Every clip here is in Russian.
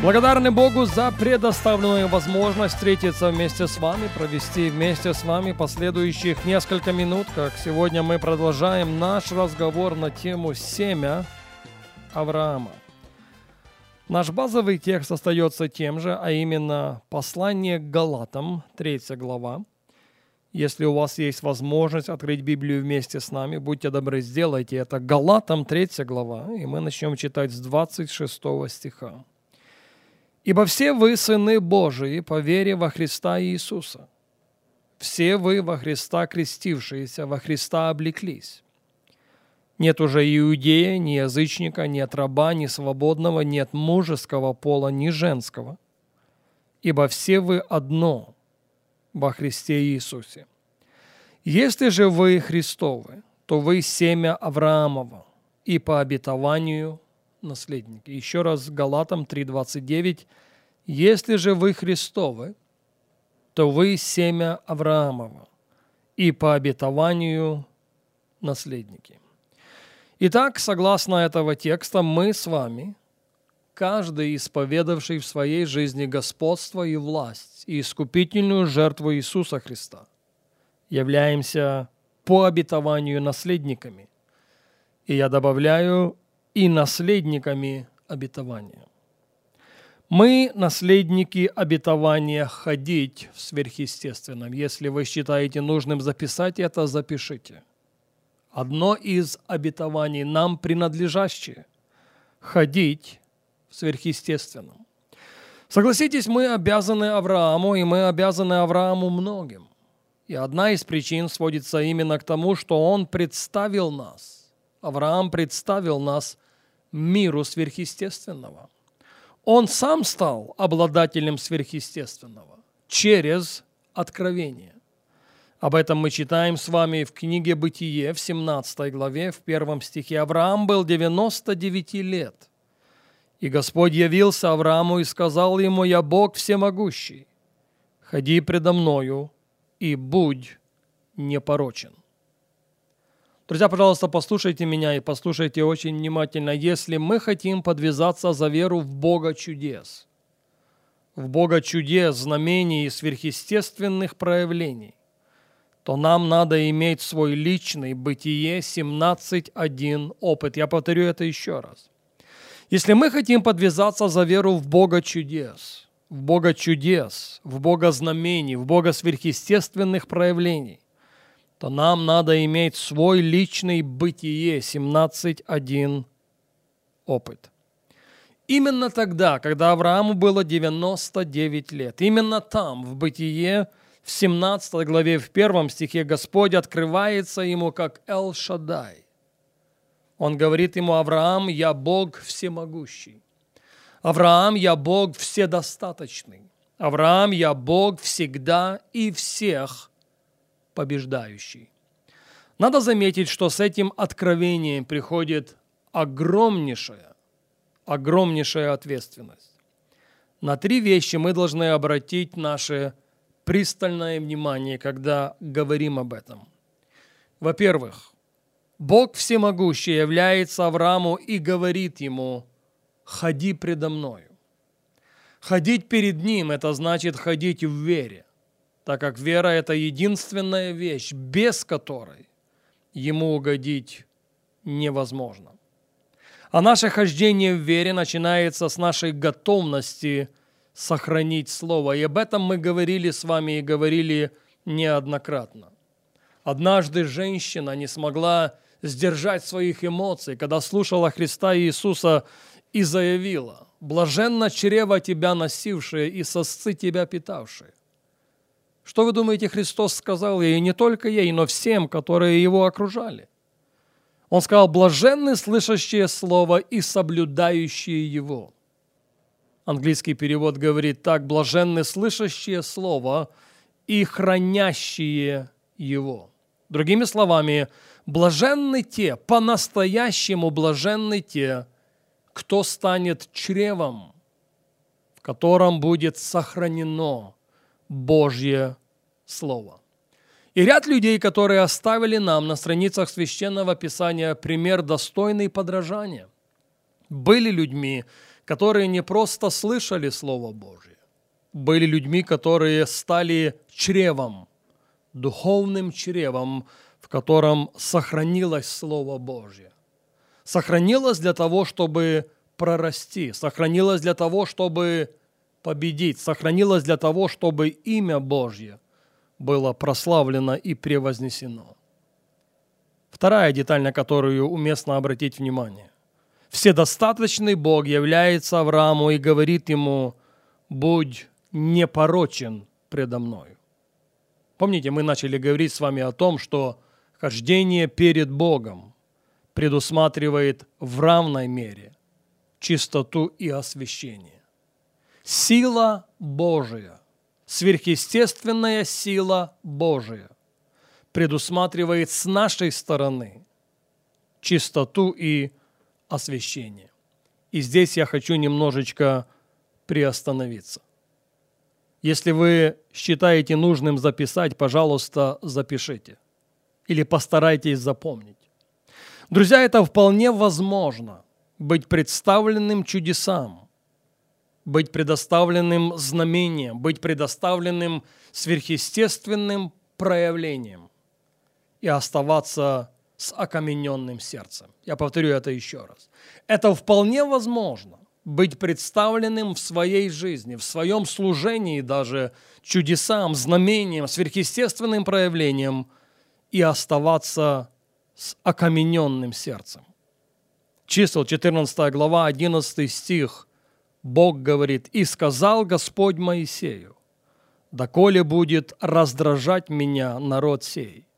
Благодарны Богу за предоставленную возможность встретиться вместе с вами, провести вместе с вами последующих несколько минут, как сегодня мы продолжаем наш разговор на тему «Семя Авраама». Наш базовый текст остается тем же, а именно послание к Галатам, 3 глава. Если у вас есть возможность открыть Библию вместе с нами, будьте добры, сделайте это. Галатам, 3 глава, и мы начнем читать с 26 стиха. Ибо все вы сыны Божии по вере во Христа Иисуса. Все вы во Христа крестившиеся, во Христа облеклись. Нет уже иудея, ни язычника, нет раба, ни свободного, нет мужеского пола, ни женского. Ибо все вы одно во Христе Иисусе. Если же вы Христовы, то вы семя Авраамова и по обетованию наследники. Еще раз Галатам 3.29. Если же вы Христовы, то вы семя Авраамова и по обетованию наследники. Итак, согласно этого текста, мы с вами, каждый исповедавший в своей жизни господство и власть и искупительную жертву Иисуса Христа, являемся по обетованию наследниками. И я добавляю и наследниками обетования. Мы наследники обетования ходить в сверхъестественном. Если вы считаете нужным записать это, запишите. Одно из обетований нам принадлежащее – ходить в сверхъестественном. Согласитесь, мы обязаны Аврааму, и мы обязаны Аврааму многим. И одна из причин сводится именно к тому, что он представил нас – Авраам представил нас миру сверхъестественного. Он сам стал обладателем сверхъестественного через откровение. Об этом мы читаем с вами в книге «Бытие» в 17 главе, в первом стихе. Авраам был 99 лет. И Господь явился Аврааму и сказал ему, «Я Бог всемогущий, ходи предо мною и будь непорочен». Друзья, пожалуйста, послушайте меня и послушайте очень внимательно. Если мы хотим подвязаться за веру в Бога чудес, в Бога чудес, знамений и сверхъестественных проявлений, то нам надо иметь свой личный бытие 17.1 опыт. Я повторю это еще раз. Если мы хотим подвязаться за веру в Бога чудес, в Бога чудес, в Бога знамений, в Бога сверхъестественных проявлений, то нам надо иметь свой личный бытие 17.1 опыт. Именно тогда, когда Аврааму было 99 лет, именно там, в бытие, в 17 главе, в первом стихе, Господь открывается ему как Эл-Шадай. Он говорит ему, Авраам, я Бог всемогущий. Авраам, я Бог вседостаточный. Авраам, я Бог всегда и всех побеждающий. Надо заметить, что с этим откровением приходит огромнейшая, огромнейшая ответственность. На три вещи мы должны обратить наше пристальное внимание, когда говорим об этом. Во-первых, Бог всемогущий является Аврааму и говорит ему, ходи предо мною. Ходить перед ним – это значит ходить в вере так как вера – это единственная вещь, без которой ему угодить невозможно. А наше хождение в вере начинается с нашей готовности сохранить Слово. И об этом мы говорили с вами и говорили неоднократно. Однажды женщина не смогла сдержать своих эмоций, когда слушала Христа Иисуса и заявила, «Блаженно чрево тебя носившее и сосцы тебя питавшие». Что вы думаете, Христос сказал ей, не только ей, но всем, которые его окружали? Он сказал, блаженны слышащие Слово и соблюдающие его. Английский перевод говорит так, блаженны слышащие слово и хранящие его. Другими словами, блаженны те, по-настоящему блаженны те, кто станет чревом, в котором будет сохранено Божье Слово. И ряд людей, которые оставили нам на страницах Священного Писания пример достойный подражания, были людьми, которые не просто слышали Слово Божье, были людьми, которые стали чревом, духовным чревом, в котором сохранилось Слово Божье. Сохранилось для того, чтобы прорасти, сохранилось для того, чтобы победить, сохранилось для того, чтобы имя Божье было прославлено и превознесено. Вторая деталь, на которую уместно обратить внимание. Вседостаточный Бог является Аврааму и говорит ему, «Будь непорочен предо мною». Помните, мы начали говорить с вами о том, что хождение перед Богом предусматривает в равной мере чистоту и освящение. Сила Божия, сверхъестественная сила Божия предусматривает с нашей стороны чистоту и освящение. И здесь я хочу немножечко приостановиться. Если вы считаете нужным записать, пожалуйста, запишите. Или постарайтесь запомнить. Друзья, это вполне возможно быть представленным чудесам, быть предоставленным знамением, быть предоставленным сверхъестественным проявлением и оставаться с окамененным сердцем. Я повторю это еще раз. Это вполне возможно быть представленным в своей жизни, в своем служении даже чудесам, знамениям, сверхъестественным проявлением и оставаться с окамененным сердцем. Чисел 14 глава, 11 стих. Бог говорит, «И сказал Господь Моисею, доколе будет раздражать меня народ сей,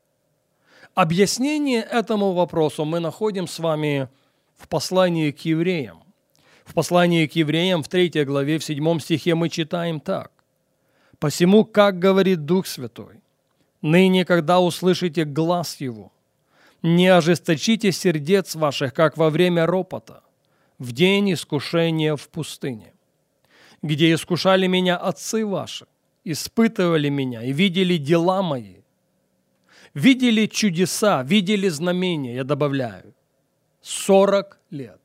Объяснение этому вопросу мы находим с вами в послании к евреям. В послании к евреям в 3 главе, в 7 стихе мы читаем так. «Посему, как говорит Дух Святой, ныне, когда услышите глаз Его, не ожесточите сердец ваших, как во время ропота, в день искушения в пустыне, где искушали меня отцы ваши, испытывали меня и видели дела мои, видели чудеса, видели знамения, я добавляю. 40 лет.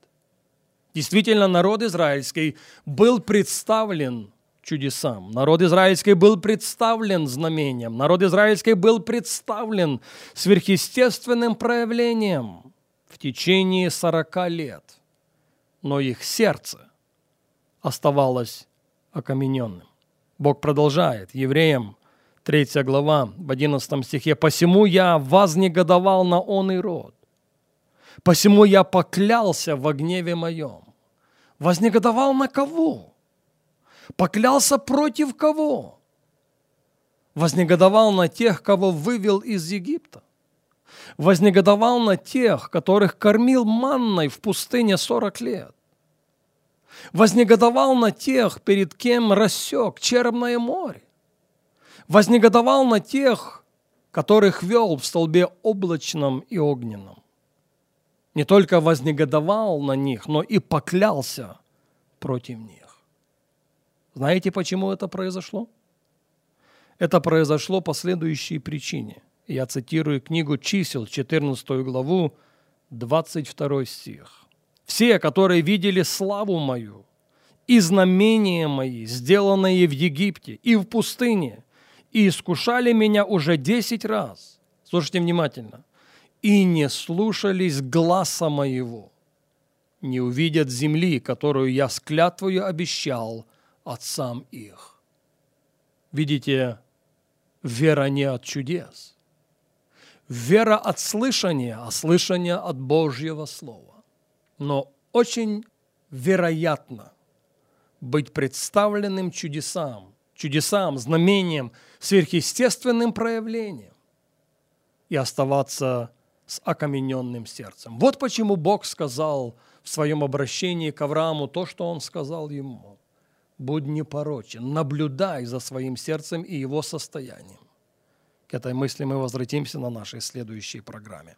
Действительно, народ израильский был представлен чудесам. Народ израильский был представлен знамением. Народ израильский был представлен сверхъестественным проявлением в течение 40 лет. Но их сердце оставалось окамененным. Бог продолжает евреям 3 глава, в 11 стихе. «Посему я вознегодовал на он и род, посему я поклялся во гневе моем». Вознегодовал на кого? Поклялся против кого? Вознегодовал на тех, кого вывел из Египта. Вознегодовал на тех, которых кормил манной в пустыне 40 лет. Вознегодовал на тех, перед кем рассек черное море вознегодовал на тех, которых вел в столбе облачном и огненном. Не только вознегодовал на них, но и поклялся против них. Знаете, почему это произошло? Это произошло по следующей причине. Я цитирую книгу чисел, 14 главу, 22 стих. «Все, которые видели славу мою и знамения мои, сделанные в Египте и в пустыне, и искушали меня уже десять раз. Слушайте внимательно. И не слушались гласа моего, не увидят земли, которую я с клятвою обещал отцам их. Видите, вера не от чудес. Вера от слышания, а слышание от Божьего Слова. Но очень вероятно быть представленным чудесам, чудесам, знамениям, сверхъестественным проявлением и оставаться с окамененным сердцем. Вот почему Бог сказал в своем обращении к Аврааму то, что Он сказал ему. Будь непорочен, наблюдай за своим сердцем и его состоянием. К этой мысли мы возвратимся на нашей следующей программе.